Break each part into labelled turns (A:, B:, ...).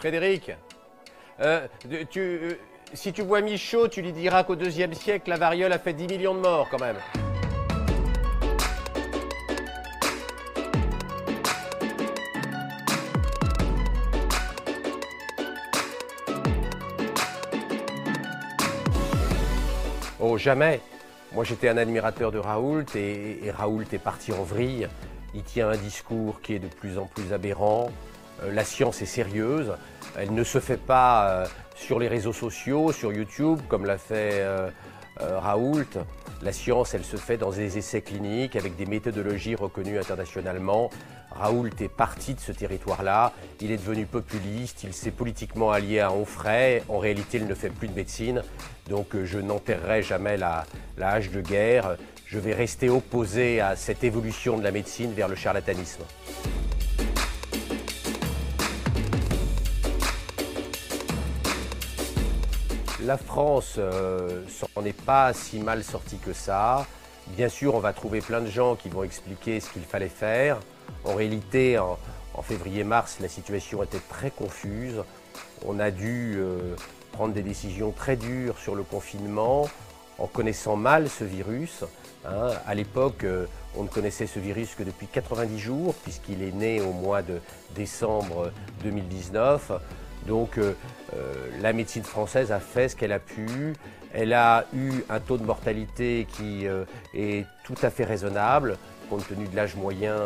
A: Frédéric, euh, euh, si tu vois Michaud, tu lui diras qu'au deuxième siècle, la variole a fait 10 millions de morts quand même. Oh, jamais. Moi, j'étais un admirateur de Raoult et, et Raoult est parti en vrille. Il tient un discours qui est de plus en plus aberrant. Euh, la science est sérieuse. Elle ne se fait pas euh, sur les réseaux sociaux, sur YouTube, comme l'a fait euh, Raoult. La science, elle se fait dans des essais cliniques avec des méthodologies reconnues internationalement. Raoult est parti de ce territoire-là. Il est devenu populiste. Il s'est politiquement allié à Onfray. En réalité, il ne fait plus de médecine. Donc, je n'enterrerai jamais la, la hache de guerre. Je vais rester opposé à cette évolution de la médecine vers le charlatanisme. La France euh, s'en est pas si mal sortie que ça. Bien sûr, on va trouver plein de gens qui vont expliquer ce qu'il fallait faire. En réalité, en, février-mars, la situation était très confuse. On a dû euh, prendre des décisions très dures sur le confinement en connaissant mal ce virus. hein. À l'époque, euh, on ne connaissait ce virus que depuis 90 jours, puisqu'il est né au mois de décembre 2019. Donc euh, euh, la médecine française a fait ce qu'elle a pu. Elle a eu un taux de mortalité qui euh, est tout à fait raisonnable, compte tenu de l'âge moyen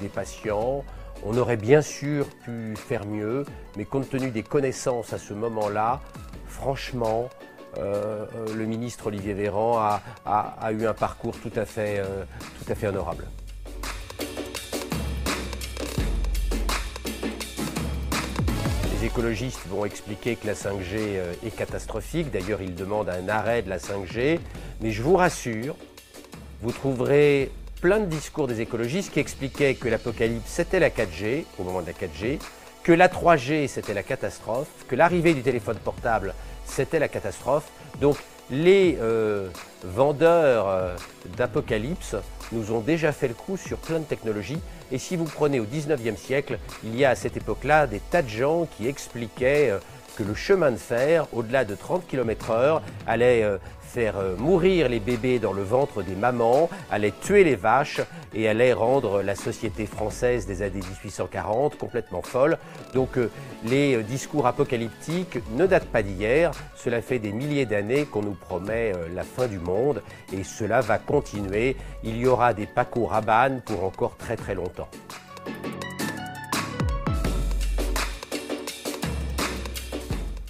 A: des patients. On aurait bien sûr pu faire mieux, mais compte tenu des connaissances à ce moment-là, franchement, le ministre Olivier Véran a, a- a eu un parcours tout à fait, tout à fait honorable. Écologistes vont expliquer que la 5G euh, est catastrophique. D'ailleurs, ils demandent un arrêt de la 5G. Mais je vous rassure, vous trouverez plein de discours des écologistes qui expliquaient que l'apocalypse c'était la 4G au moment de la 4G, que la 3G c'était la catastrophe, que l'arrivée du téléphone portable c'était la catastrophe. Donc les euh, vendeurs euh, d'apocalypse nous ont déjà fait le coup sur plein de technologies. Et si vous prenez au 19e siècle, il y a à cette époque-là des tas de gens qui expliquaient euh, le chemin de fer, au-delà de 30 km/h, allait euh, faire euh, mourir les bébés dans le ventre des mamans, allait tuer les vaches et allait rendre la société française des années 1840 complètement folle. Donc euh, les discours apocalyptiques ne datent pas d'hier, cela fait des milliers d'années qu'on nous promet la fin du monde et cela va continuer. Il y aura des Paco Rabanne pour encore très très longtemps.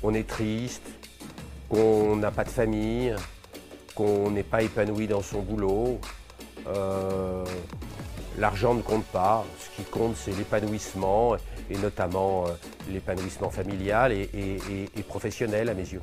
A: On est triste, qu'on n'a pas de famille, qu'on n'est pas épanoui dans son boulot. Euh, L'argent ne compte pas. Ce qui compte, c'est l'épanouissement, et notamment euh, l'épanouissement familial et- professionnel à mes yeux.